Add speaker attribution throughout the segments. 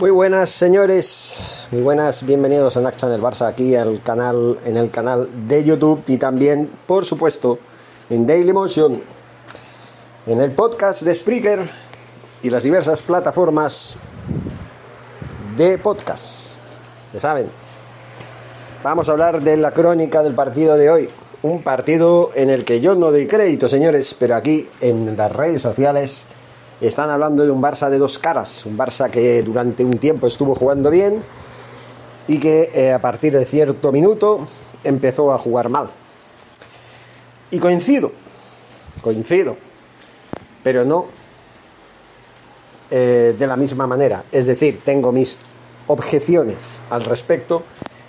Speaker 1: Muy buenas señores, muy buenas, bienvenidos a Nac el Barça aquí al canal, en el canal de YouTube y también, por supuesto, en Dailymotion, en el podcast de Spreaker y las diversas plataformas de podcast. Ya saben, vamos a hablar de la crónica del partido de hoy. Un partido en el que yo no doy crédito, señores, pero aquí en las redes sociales están hablando de un Barça de dos caras, un Barça que durante un tiempo estuvo jugando bien y que eh, a partir de cierto minuto empezó a jugar mal. Y coincido, coincido, pero no eh, de la misma manera. Es decir, tengo mis objeciones al respecto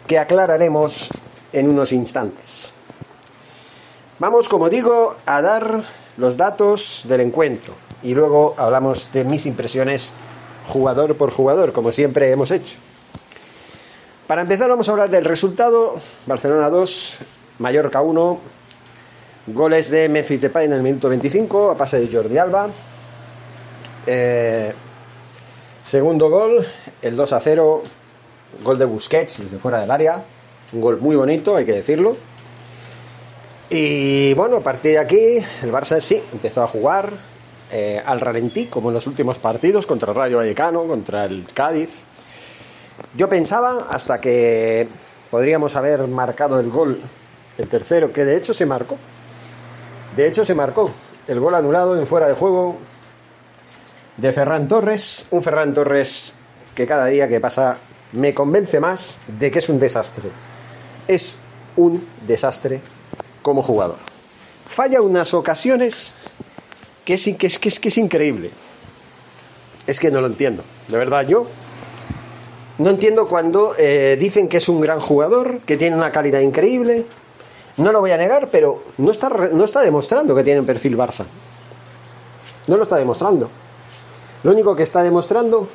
Speaker 1: que aclararemos en unos instantes. Vamos, como digo, a dar los datos del encuentro y luego hablamos de mis impresiones jugador por jugador, como siempre hemos hecho. Para empezar vamos a hablar del resultado, Barcelona 2, Mallorca 1, goles de Memphis Depay en el minuto 25 a pase de Jordi Alba. Eh, segundo gol, el 2 a 0, gol de Busquets desde fuera del área, un gol muy bonito, hay que decirlo. Y bueno, a partir de aquí, el Barça sí empezó a jugar, eh, al ralentí, como en los últimos partidos, contra el Rayo Vallecano, contra el Cádiz. Yo pensaba, hasta que podríamos haber marcado el gol, el tercero, que de hecho se marcó. De hecho se marcó el gol anulado en fuera de juego de Ferran Torres. Un Ferran Torres que cada día que pasa me convence más de que es un desastre. Es un desastre como jugador. Falla unas ocasiones que es, que es, que es, que es increíble. Es que no lo entiendo. De verdad, yo no entiendo cuando eh, dicen que es un gran jugador, que tiene una calidad increíble. No lo voy a negar, pero no está, no está demostrando que tiene un perfil Barça. No lo está demostrando. Lo único que está demostrando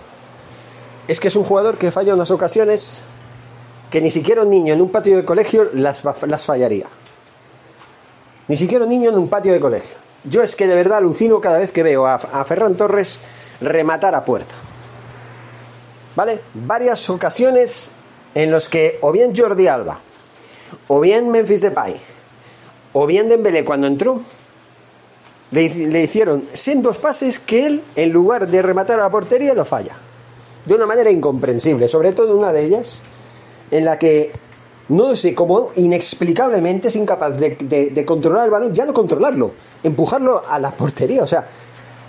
Speaker 1: es que es un jugador que falla unas ocasiones que ni siquiera un niño en un patio de colegio las, las fallaría. Ni siquiera un niño en un patio de colegio. Yo es que de verdad alucino cada vez que veo a, Ferran Torres rematar a puerta. ¿Vale? Varias ocasiones en los que o bien Jordi Alba, o bien Memphis Depay, o bien Dembélé cuando entró, le, le hicieron sendos pases que él, en lugar de rematar a la portería, lo falla. De una manera incomprensible, sobre todo una de ellas, en la que no sé cómo inexplicablemente es incapaz de, controlar el balón, ya no controlarlo, empujarlo a la portería. O sea,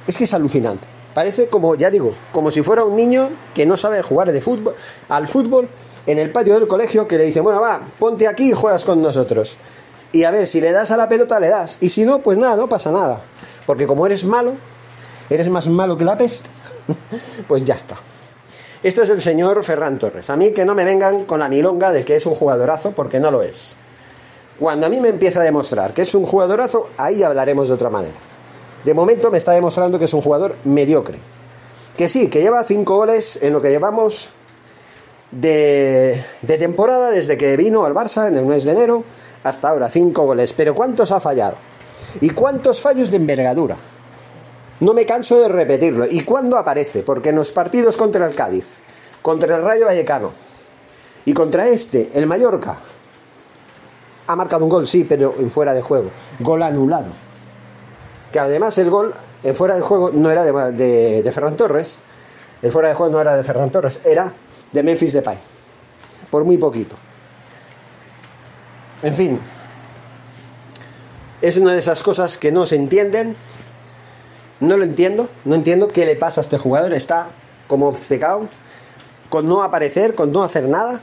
Speaker 1: es que es alucinante. Parece como, ya digo, como si fuera un niño que no sabe jugar de fútbol, al fútbol en el patio del colegio que le dicen, bueno, va, ponte aquí y juegas con nosotros. Y a ver, si le das a la pelota, le das. Y si no, pues nada, no pasa nada. Porque como eres malo, eres más malo que la peste, pues ya está. Esto es el señor Ferran Torres. A mí que no me vengan con la milonga de que es un jugadorazo, porque no lo es. Cuando a mí me empieza a demostrar que es un jugadorazo, ahí hablaremos de otra manera. De momento me está demostrando que es un jugador mediocre. Que sí, que lleva cinco goles en lo que llevamos de, de temporada desde que vino al Barça en el mes de enero hasta ahora. Cinco goles. Pero ¿cuántos ha fallado? ¿Y cuántos fallos de envergadura? No me canso de repetirlo. ¿Y cuándo aparece? Porque en los partidos contra el Cádiz, contra el Rayo Vallecano y contra este, el Mallorca, ha marcado un gol, sí, pero en fuera de juego. Gol anulado. Que además el gol en fuera de juego no era de, de, de Ferran Torres, el fuera de juego no era de Ferran Torres, era de Memphis Depay, por muy poquito. En fin, es una de esas cosas que no se entienden, no lo entiendo, no entiendo qué le pasa a este jugador, está como obcecado, con no aparecer, con no hacer nada,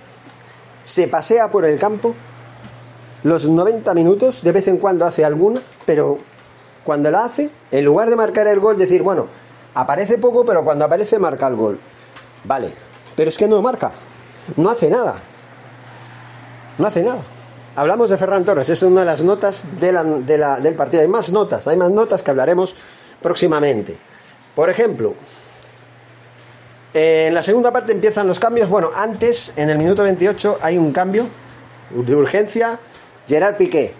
Speaker 1: se pasea por el campo los 90 minutos, de vez en cuando hace alguna, pero cuando la hace, en lugar de marcar el gol, decir, bueno, aparece poco, pero cuando aparece marca el gol. Vale, pero es que no marca, no hace nada, no hace nada. Hablamos de Ferran Torres, es una de las notas de la, de la, del partido. Hay más notas, hay más notas que hablaremos próximamente. Por ejemplo, en la segunda parte empiezan los cambios. Bueno, antes, en el minuto 28, hay un cambio de urgencia. Gerard Piqué.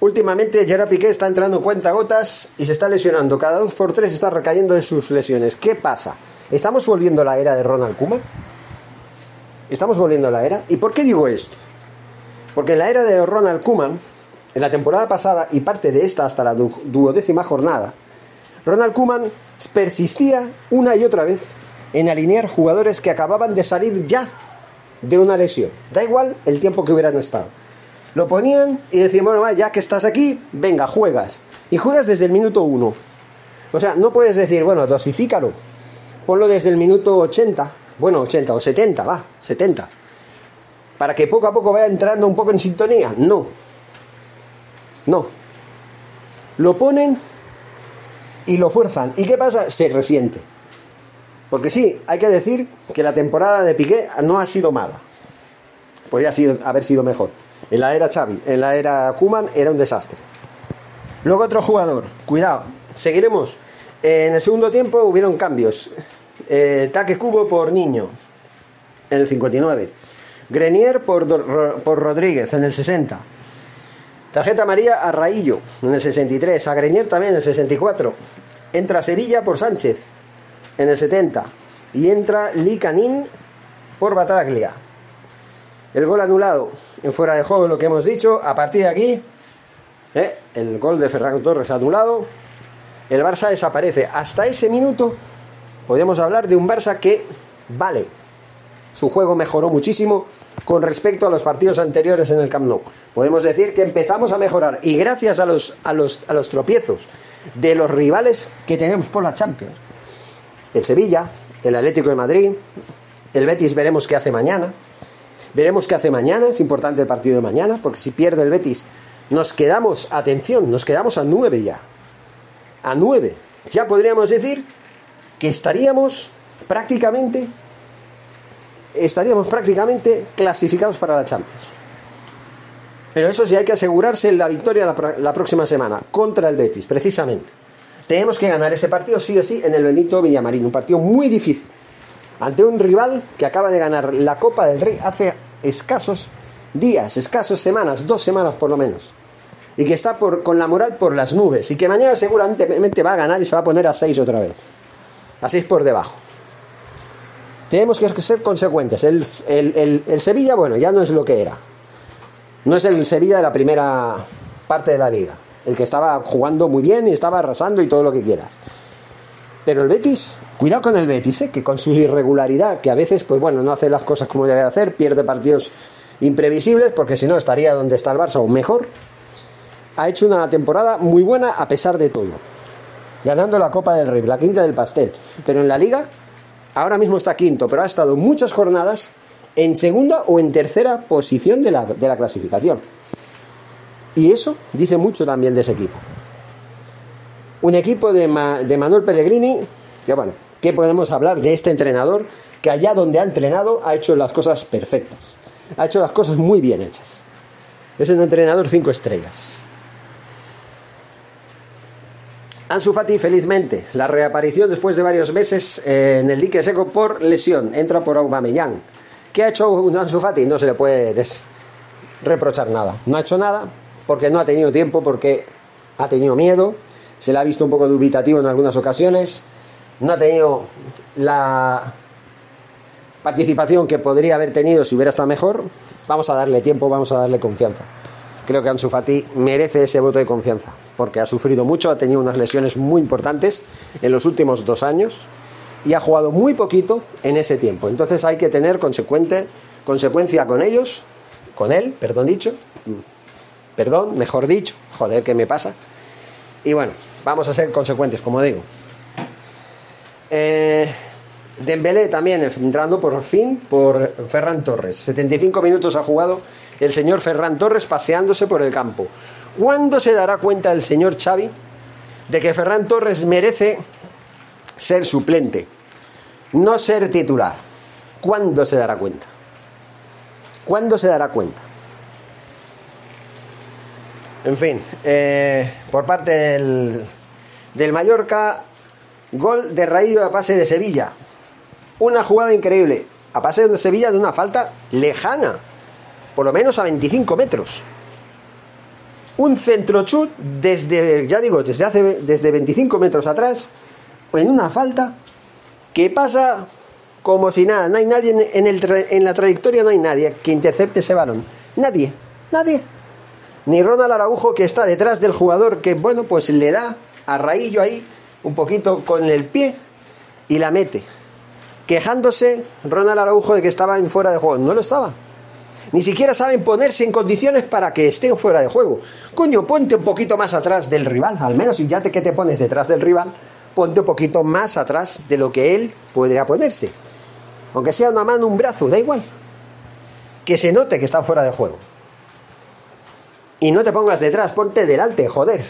Speaker 1: Últimamente Gerard Piqué está entrando cuenta gotas y se está lesionando. Cada dos por tres está recayendo de sus lesiones. ¿Qué pasa? ¿Estamos volviendo a la era de Ronald Koeman? ¿Estamos volviendo a la era? ¿Y por qué digo esto? Porque en la era de Ronald Koeman, en la temporada pasada y parte de esta hasta la duodécima jornada, Ronald Koeman persistía una y otra vez en alinear jugadores que acababan de salir ya de una lesión. Da igual el tiempo que hubieran estado. Lo ponían y decían, bueno, ya que estás aquí, venga, juegas. Y juegas desde el minuto 1. O sea, no puedes decir, bueno, dosifícalo. Ponlo desde el minuto 80. Bueno, 80 o 70, va, 70 para que poco a poco vaya entrando un poco en sintonía. No. No. Lo ponen y lo fuerzan. ¿Y qué pasa? Se resiente. Porque sí, hay que decir que la temporada de Piqué no ha sido mala. Podría haber sido mejor. En la era Xavi, en la era Kuman era un desastre. Luego otro jugador, cuidado, seguiremos. En el segundo tiempo hubieron cambios. Eh, Taque Cubo por Niño, en el 59. Grenier por, por Rodríguez en el 60. Tarjeta María a Raillo en el 63. A Grenier también en el 64. Entra Sevilla por Sánchez en el 70. Y entra Licanín por Bataglia. El gol anulado en fuera de juego, lo que hemos dicho. A partir de aquí, eh, el gol de Ferran Torres anulado. El Barça desaparece. Hasta ese minuto podemos hablar de un Barça que vale. Su juego mejoró muchísimo con respecto a los partidos anteriores en el Camp Nou. Podemos decir que empezamos a mejorar y gracias a los, a los, a los tropiezos de los rivales que tenemos por la Champions. El Sevilla, el Atlético de Madrid, el Betis veremos qué hace mañana. Veremos qué hace mañana, es importante el partido de mañana, porque si pierde el Betis, nos quedamos, atención, nos quedamos a nueve ya. A nueve. Ya podríamos decir que estaríamos prácticamente estaríamos prácticamente clasificados para la Champions. Pero eso sí hay que asegurarse la victoria la, próxima semana contra el Betis, precisamente. Tenemos que ganar ese partido sí o sí en el bendito Villamarín, un partido muy difícil, ante un rival que acaba de ganar la Copa del Rey hace escasos días, escasos semanas, dos semanas por lo menos, y que está por, con la moral por las nubes, y que mañana seguramente va a ganar y se va a poner a seis otra vez, a seis por debajo. Tenemos que ser consecuentes. El, Sevilla, bueno, ya no es lo que era. No es el Sevilla de la primera parte de la liga. El que estaba jugando muy bien y estaba arrasando y todo lo que quieras. Pero el Betis, cuidado con el Betis, ¿eh? que con su irregularidad, que a veces, pues bueno, no hace las cosas como debe hacer, pierde partidos imprevisibles, porque si no estaría donde está el Barça o mejor. Ha hecho una temporada muy buena a pesar de todo. Ganando la Copa del Rey, la quinta del pastel. Pero en la liga ahora mismo está quinto, pero ha estado muchas jornadas en segunda o en tercera posición de la, clasificación. Y eso dice mucho también de ese equipo. Un equipo de, de Manuel Pellegrini, que bueno, ¿qué podemos hablar de este entrenador que allá donde ha entrenado ha hecho las cosas perfectas? Ha hecho las cosas muy bien hechas. Es un entrenador cinco estrellas. Ansu Fati, felizmente, la reaparición después de varios meses eh, en el dique seco por lesión. Entra por Aubameyang. ¿Qué ha hecho Ansu Fati? No se le puede reprochar nada. No ha hecho nada porque no ha tenido tiempo, porque ha tenido miedo. Se le ha visto un poco dubitativo en algunas ocasiones. No ha tenido la participación que podría haber tenido si hubiera estado mejor. Vamos a darle tiempo, vamos a darle confianza. creo que Ansu Fati merece ese voto de confianza, porque ha sufrido mucho, ha tenido unas lesiones muy importantes en los últimos dos años y ha jugado muy poquito en ese tiempo. Entonces hay que tener consecuente, consecuencia con ellos, con él, perdón dicho, perdón, mejor dicho, joder, ¿qué me pasa? Y bueno, vamos a ser consecuentes, como digo. Eh, Dembélé también entrando por fin por Ferran Torres. 75 minutos ha jugado el señor Ferran Torres paseándose por el campo. ¿Cuándo se dará cuenta el señor Xavi de que Ferran Torres merece ser suplente, no ser titular? ¿Cuándo se dará cuenta? ¿Cuándo se dará cuenta? En fin, eh, por parte del, del Mallorca, gol de Raído a pase de Sevilla. Una jugada increíble. A pase de Sevilla de una falta lejana. Por lo menos a 25 metros. Un centro chut desde, ya digo, desde hace desde 25 metros atrás. En una falta que pasa como si nada. No hay nadie en, la trayectoria, no hay nadie que intercepte ese balón. Nadie, nadie. Ni Ronald Araujo que está detrás del jugador que, bueno, pues le da a Raillo ahí un poquito con el pie y la mete quejándose Ronald Araujo de que estaba en fuera de juego. No lo estaba. Ni siquiera saben ponerse en condiciones para que estén fuera de juego. Coño, ponte un poquito más atrás del rival, al menos si ya te que te pones detrás del rival, ponte un poquito más atrás de lo que él podría ponerse. Aunque sea una mano, un brazo, da igual. Que se note que está fuera de juego. Y no te pongas detrás, ponte delante, joder.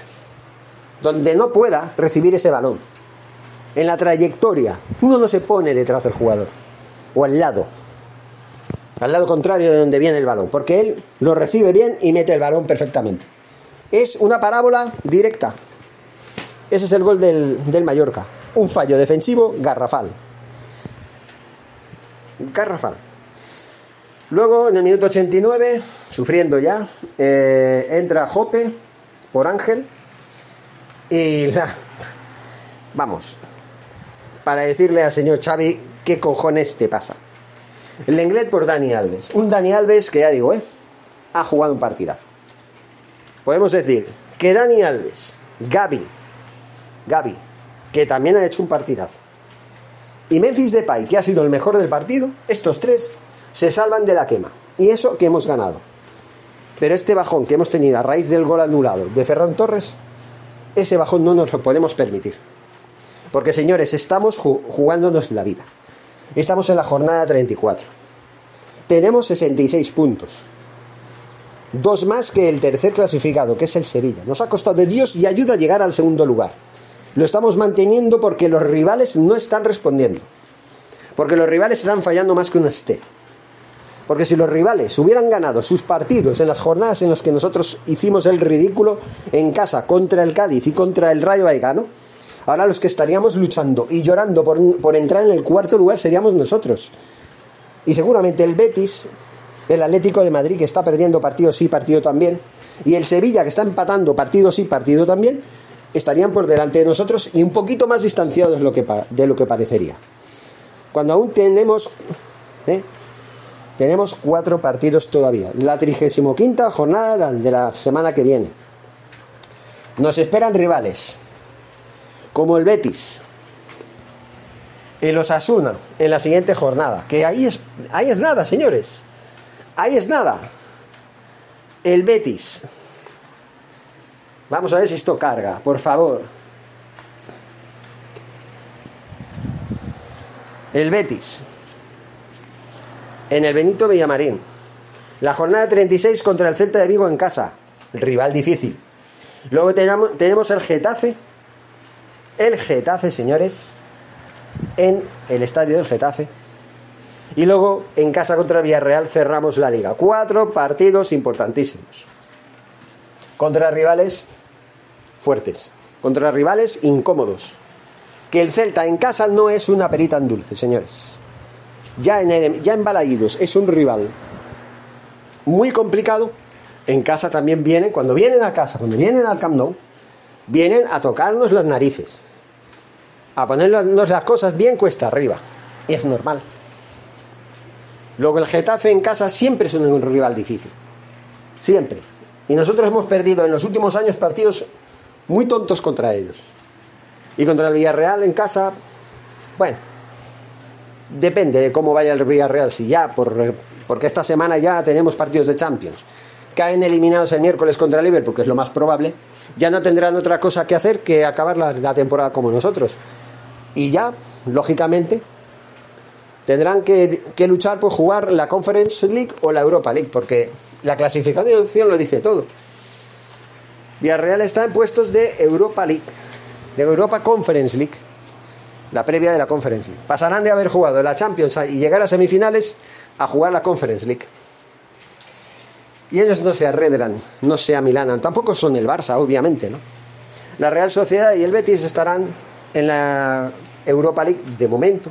Speaker 1: Donde no pueda recibir ese balón en la trayectoria. Uno no se pone detrás del jugador o al lado, al lado contrario de donde viene el balón, porque él lo recibe bien y mete el balón perfectamente. Es una parábola directa. Ese es el gol del, del Mallorca. Un fallo defensivo garrafal. Garrafal. Luego, en el minuto 89, sufriendo ya, eh, entra Jope por Ángel y la... Vamos, para decirle al señor Xavi qué cojones te pasa. El inglés por Dani Alves. Un Dani Alves que ya digo, ¿eh? Ha jugado un partidazo. Podemos decir que Dani Alves, Gaby, Gaby, que también ha hecho un partidazo, y Memphis Depay, que ha sido el mejor del partido, estos tres se salvan de la quema. Y eso que hemos ganado. Pero este bajón que hemos tenido a raíz del gol anulado de Ferran Torres, ese bajón no nos lo podemos permitir. Porque señores, estamos jugándonos la vida. Estamos en la jornada 34. Tenemos 66 puntos. Dos más que el tercer clasificado, que es el Sevilla. Nos ha costado de Dios y ayuda a llegar al segundo lugar. Lo estamos manteniendo porque los rivales no están respondiendo. Porque los rivales están fallando más que un estero. Porque si los rivales hubieran ganado sus partidos en las jornadas en las que nosotros hicimos el ridículo en casa contra el Cádiz y contra el Rayo Vallecano, Ahora los que estaríamos luchando y llorando por, entrar en el cuarto lugar seríamos nosotros. Y seguramente el Betis, el Atlético de Madrid que está perdiendo partido sí, partido también, y el Sevilla que está empatando partido sí, partido también, estarían por delante de nosotros y un poquito más distanciados de lo que, de lo que parecería. Cuando aún tenemos, ¿eh? tenemos cuatro partidos todavía. La 35 jornada de la semana que viene. Nos esperan rivales como el Betis, el Osasuna en la siguiente jornada. Que ahí es, ahí es nada, señores. Ahí es nada. El Betis. Vamos a ver si esto carga, por favor. El Betis. En el Benito Villamarín. La jornada 36 contra el Celta de Vigo en casa. Rival difícil. Luego tenemos, el Getafe el Getafe, señores, en el estadio del Getafe. Y luego en casa contra Villarreal cerramos la liga. Cuatro partidos importantísimos. Contra rivales fuertes. Contra rivales incómodos. Que el Celta en casa no es una perita en dulce, señores. Ya en, ya en Balaídos es un rival muy complicado. En casa también vienen, cuando vienen a casa, cuando vienen al Camp Nou, vienen a tocarnos las narices a ponernos las cosas bien cuesta arriba. Y es normal. Luego el Getafe en casa siempre es un rival difícil. Siempre. Y nosotros hemos perdido en los últimos años partidos muy tontos contra ellos. Y contra el Villarreal en casa, bueno, depende de cómo vaya el Villarreal. Si ya, por, porque esta semana ya tenemos partidos de Champions, caen eliminados el miércoles contra el Liverpool, que es lo más probable, ya no tendrán otra cosa que hacer que acabar la, temporada como nosotros. Y ya, lógicamente, tendrán que, que, luchar por jugar la Conference League o la Europa League, porque la clasificación lo dice todo. Villarreal está en puestos de Europa League, de Europa Conference League, la previa de la Conference League. Pasarán de haber jugado la Champions y llegar a semifinales a jugar la Conference League. Y ellos no se arredran, no se amilanan, tampoco son el Barça, obviamente, ¿no? La Real Sociedad y el Betis estarán en la Europa League de momento.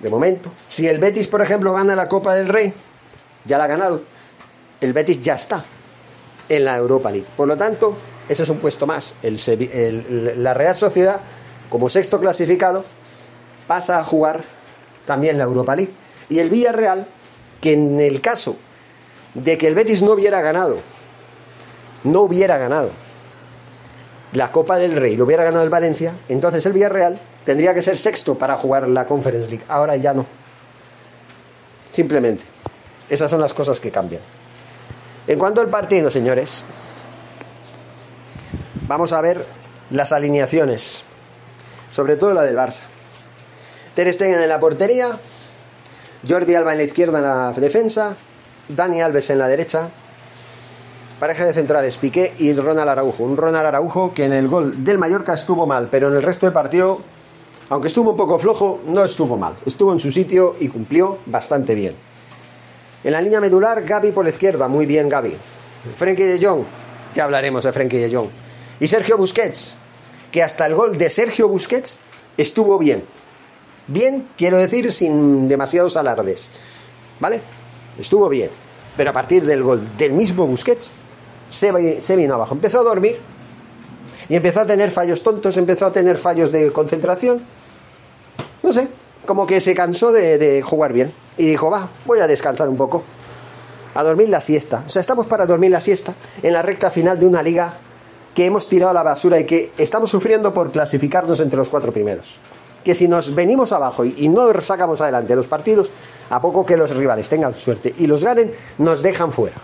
Speaker 1: De momento. Si el Betis, por ejemplo, gana la Copa del Rey, ya la ha ganado. El Betis ya está en la Europa League. Por lo tanto, ese es un puesto más. El, el, la Real Sociedad, como sexto clasificado, pasa a jugar también la Europa League. Y el Villarreal, que en el caso de que el Betis no hubiera ganado, no hubiera ganado la Copa del Rey, lo hubiera ganado el Valencia, entonces el Villarreal tendría que ser sexto para jugar la Conference League. Ahora ya no. Simplemente. Esas son las cosas que cambian. En cuanto al partido, señores, vamos a ver las alineaciones, sobre todo la del Barça. Ter Stegen en la portería, Jordi Alba en la izquierda en la defensa, Dani Alves en la derecha, pareja de centrales Piqué y Ronald Araujo. Un Ronald Araujo que en el gol del Mallorca estuvo mal, pero en el resto del partido, aunque estuvo un poco flojo, no estuvo mal. Estuvo en su sitio y cumplió bastante bien. En la línea medular, Gaby por la izquierda, muy bien Gaby. Frenkie de Jong, ya hablaremos de Frenkie de Jong. Y Sergio Busquets, que hasta el gol de Sergio Busquets estuvo bien. Bien, quiero decir, sin demasiados alardes. ¿Vale? Estuvo bien. Pero a partir del gol del mismo Busquets, se, se vino abajo. Empezó a dormir y empezó a tener fallos tontos, empezó a tener fallos de concentración. No sé, como que se cansó de, jugar bien y dijo, va, voy a descansar un poco, a dormir la siesta. O sea, estamos para dormir la siesta en la recta final de una liga que hemos tirado a la basura y que estamos sufriendo por clasificarnos entre los cuatro primeros. Que si nos venimos abajo y, y no sacamos adelante los partidos, a poco que los rivales tengan suerte y los ganen, nos dejan fuera.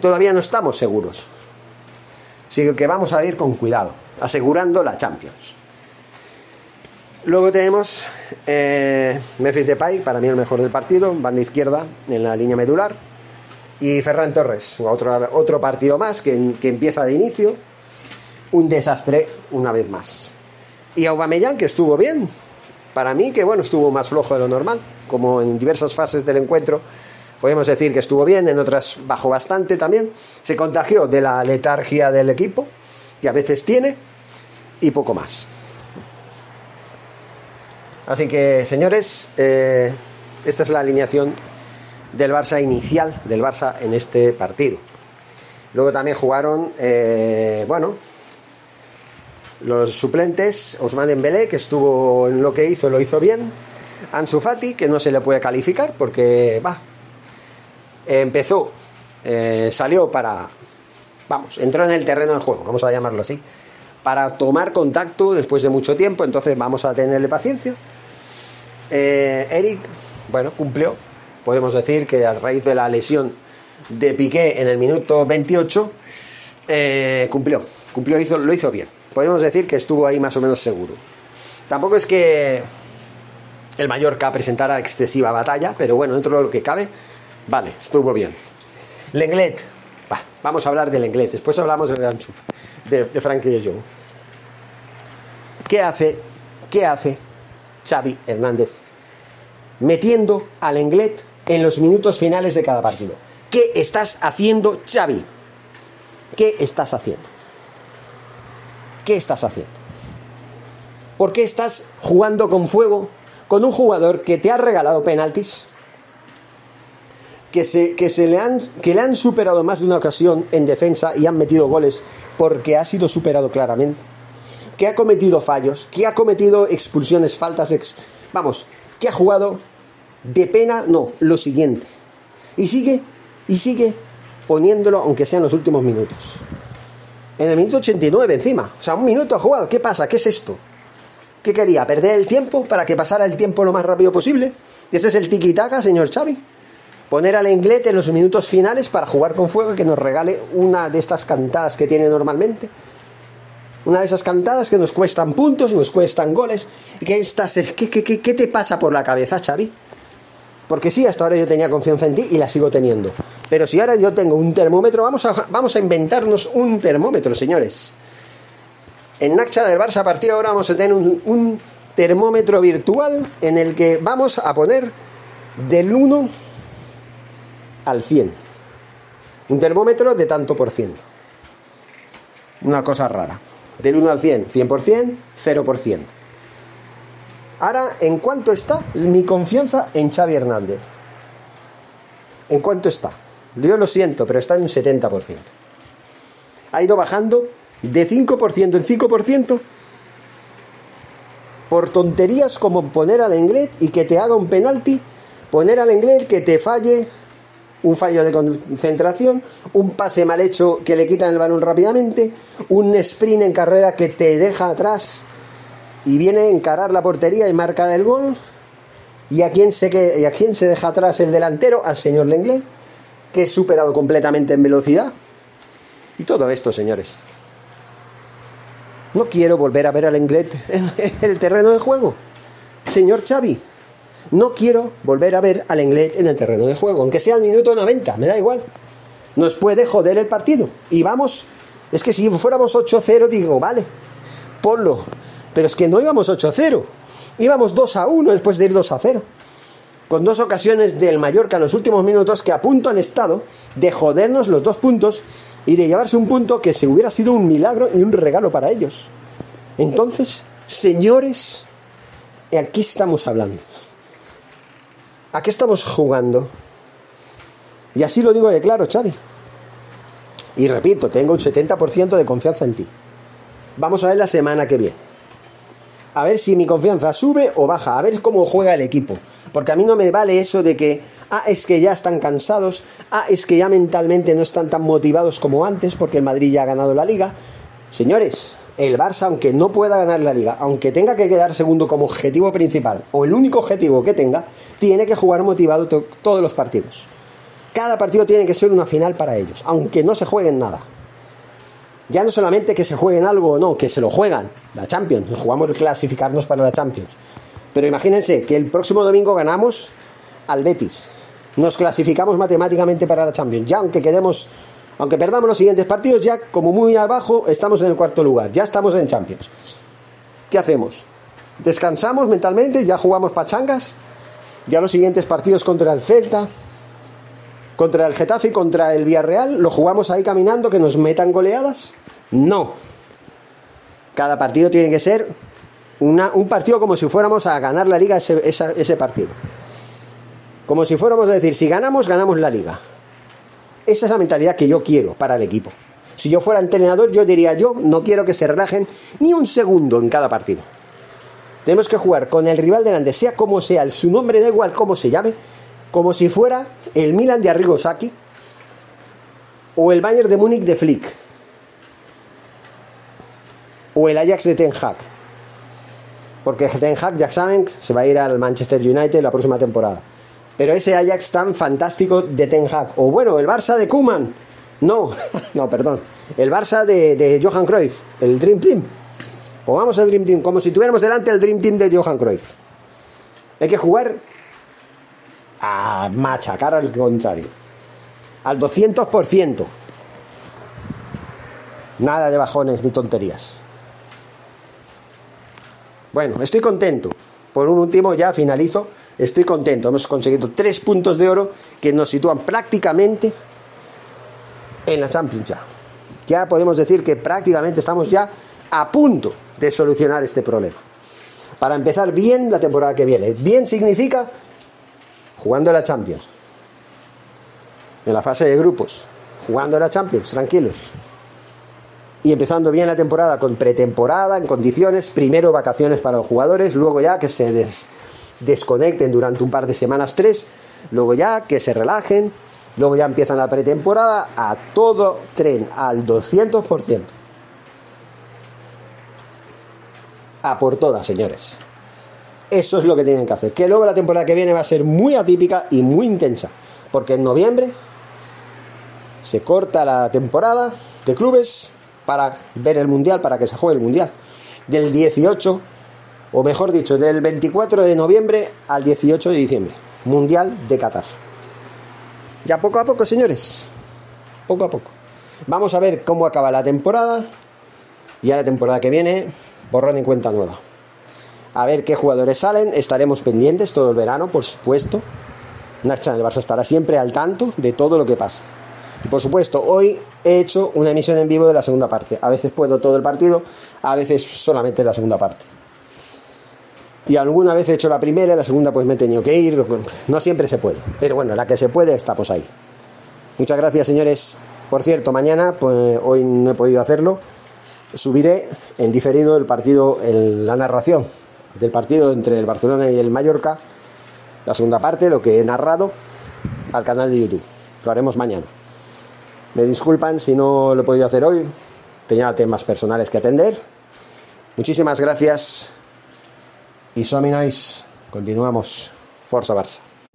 Speaker 1: Todavía no estamos seguros. Así que vamos a ir con cuidado, asegurando la Champions. Luego tenemos eh, Memphis Depay, para mí el mejor del partido, banda izquierda en la línea medular. Y Ferran Torres, otro, otro partido más que, que empieza de inicio. Un desastre una vez más. Y Aubameyang, que estuvo bien. Para mí, que bueno, estuvo más flojo de lo normal, como en diversas fases del encuentro. Podemos decir que estuvo bien, en otras bajó bastante también. Se contagió de la letargia del equipo, que a veces tiene, y poco más. Así que, señores, eh, esta es la alineación del Barça inicial, del Barça en este partido. Luego también jugaron, eh, bueno, los suplentes, Osman Dembélé, que estuvo en lo que hizo, lo hizo bien. Ansu Fati, que no se le puede calificar porque, va, empezó, eh, salió para, vamos, entró en el terreno del juego, vamos a llamarlo así, para tomar contacto después de mucho tiempo, entonces vamos a tenerle paciencia. Eh, Eric, bueno, cumplió, podemos decir que a raíz de la lesión de Piqué en el minuto 28, eh, cumplió, cumplió, hizo, lo hizo bien. Podemos decir que estuvo ahí más o menos seguro. Tampoco es que el Mallorca presentara excesiva batalla, pero bueno, dentro de lo que cabe, vale, estuvo bien. Lenglet, vamos a hablar del Lenglet, después hablamos del Anchuf, de, de Frankie de Jong. ¿Qué hace? ¿Qué hace Xavi Hernández metiendo al Lenglet en los minutos finales de cada partido? ¿Qué estás haciendo, Xavi? ¿Qué estás haciendo? ¿Qué estás haciendo? ¿Por qué estás jugando con fuego con un jugador que te ha regalado penaltis? Que, se, que, se le han, que le han superado más de una ocasión en defensa y han metido goles porque ha sido superado claramente. Que ha cometido fallos, que ha cometido expulsiones, faltas, ex... vamos, que ha jugado de pena, no, lo siguiente. Y sigue, y sigue poniéndolo aunque sea en los últimos minutos. En el minuto 89 encima. O sea, un minuto ha jugado. ¿Qué pasa? ¿Qué es esto? ¿Qué quería? ¿Perder el tiempo para que pasara el tiempo lo más rápido posible? ¿Y ese es el tiki-taka, señor Xavi? Poner al inglés en los minutos finales para jugar con fuego y que nos regale una de estas cantadas que tiene normalmente. Una de esas cantadas que nos cuestan puntos, nos cuestan goles. ¿Qué, estás, qué, qué, qué te pasa por la cabeza, Xavi? Porque sí, hasta ahora yo tenía confianza en ti y la sigo teniendo. Pero si ahora yo tengo un termómetro, vamos a, vamos a inventarnos un termómetro, señores. En Nacha del Barça a partir de ahora vamos a tener un, un termómetro virtual en el que vamos a poner del 1 al 100. Un termómetro de tanto por ciento. Una cosa rara. Del 1 al 100, 100%, 0%. Ahora, ¿en cuánto está mi confianza en Xavi Hernández? ¿En cuánto está? Yo lo siento, pero está en un 70%. Ha ido bajando de 5% en 5% por tonterías como poner al inglés y que te haga un penalti, poner al inglés que te falle un fallo de concentración, un pase mal hecho que le quitan el balón rápidamente, un sprint en carrera que te deja atrás y viene a encarar la portería y marca del gol. ¿Y a quién se, que, y a quién se deja atrás el delantero? Al señor Lenglet, que es superado completamente en velocidad. Y todo esto, señores. No quiero volver a ver al Lenglet en el terreno de juego. Señor Xavi, no quiero volver a ver al Lenglet en el terreno de juego, aunque sea al minuto 90, me da igual. Nos puede joder el partido. Y vamos, es que si fuéramos 8-0, digo, vale, ponlo. Pero es que no íbamos 8-0, íbamos 2-1 después de ir 2-0. Con dos ocasiones del Mallorca en los últimos minutos que a punto han estado de jodernos los dos puntos y de llevarse un punto que se hubiera sido un milagro y un regalo para ellos. Entonces, señores, aquí estamos hablando. ¿A qué estamos jugando? Y así lo digo de claro, Xavi. Y repito, tengo un 70% de confianza en ti. Vamos a ver la semana que viene a ver si mi confianza sube o baja, a ver cómo juega el equipo. Porque a mí no me vale eso de que, ah, es que ya están cansados, ah, es que ya mentalmente no están tan motivados como antes porque el Madrid ya ha ganado la liga. Señores, el Barça, aunque no pueda ganar la liga, aunque tenga que quedar segundo como objetivo principal, o el único objetivo que tenga, tiene que jugar motivado todos los partidos. Cada partido tiene que ser una final para ellos, aunque no se jueguen nada. Ya no solamente que se jueguen algo o no, que se lo juegan, la Champions, jugamos clasificarnos para la Champions. Pero imagínense que el próximo domingo ganamos al Betis. Nos clasificamos matemáticamente para la Champions. Ya aunque quedemos, aunque perdamos los siguientes partidos, ya como muy abajo estamos en el cuarto lugar. Ya estamos en Champions. ¿Qué hacemos? Descansamos mentalmente, ya jugamos pachangas. Ya los siguientes partidos contra el Celta, contra el Getafe y contra el Villarreal, ¿lo jugamos ahí caminando que nos metan goleadas? No. Cada partido tiene que ser un partido como si fuéramos a ganar la liga ese, ese partido. Como si fuéramos a decir, si ganamos, ganamos la liga. Esa es la mentalidad que yo quiero para el equipo. Si yo fuera entrenador, yo diría, yo no quiero que se relajen ni un segundo en cada partido. Tenemos que jugar con el rival delante, sea como sea, su nombre da igual cómo se llame, como si fuera el Milan de Arrigo Sacchi o el Bayern de Múnich de Flick o el Ajax de Ten Hag. Porque Ten Hag, ya se va a ir al Manchester United la próxima temporada. Pero ese Ajax tan fantástico de Ten Hag. O bueno, el Barça de Kuman. No, no, perdón. El Barça de, de Johan Cruyff. El Dream Team. Pongamos el Dream Team como si tuviéramos delante el Dream Team de Johan Cruyff. Hay que jugar a machacar al contrario. Al 200%. Nada de bajones ni tonterías. Bueno, estoy contento. Por un último, ya finalizo. Estoy contento. Hemos conseguido tres puntos de oro que nos sitúan prácticamente en la Champions ya. Ya podemos decir que prácticamente estamos ya a punto de solucionar este problema. Para empezar bien la temporada que viene. Bien significa jugando la Champions, en la fase de grupos, jugando la Champions, tranquilos. Y empezando bien la temporada con pretemporada, en condiciones, primero vacaciones para los jugadores, luego ya que se desconecten durante un par de semanas, tres, luego ya que se relajen Luego ya empieza la pretemporada a todo tren, al 200%. A por todas, señores. Eso es lo que tienen que hacer. Que luego la temporada que viene va a ser muy atípica y muy intensa. Porque en noviembre se corta la temporada de clubes para ver el Mundial, para que se juegue el Mundial. Del 18, o mejor dicho, del 24 de noviembre al 18 de diciembre. Mundial de Qatar. Ya poco a poco, señores. Poco a poco. Vamos a ver cómo acaba la temporada. Y a la temporada que viene, borrón y cuenta nueva. A ver qué jugadores salen. Estaremos pendientes todo el verano, por supuesto. Nacha del Barça estará siempre al tanto de todo lo que pasa. Y por supuesto, hoy he hecho una emisión en vivo de la segunda parte. A veces puedo todo el partido, a veces solamente la segunda parte. Y alguna vez he hecho la primera la segunda pues me he tenido que ir. No siempre se puede. Pero bueno, la que se puede estamos ahí. Muchas gracias señores. Por cierto, mañana, pues hoy no he podido hacerlo, subiré en diferido el partido, la narración del partido entre el Barcelona y el Mallorca, la segunda parte, lo que he narrado, al canal de YouTube. Lo haremos mañana. Me disculpan si no lo he podido hacer hoy, tenía temas personales que atender. Muchísimas gracias y Nice. Continuamos. Forza Barça.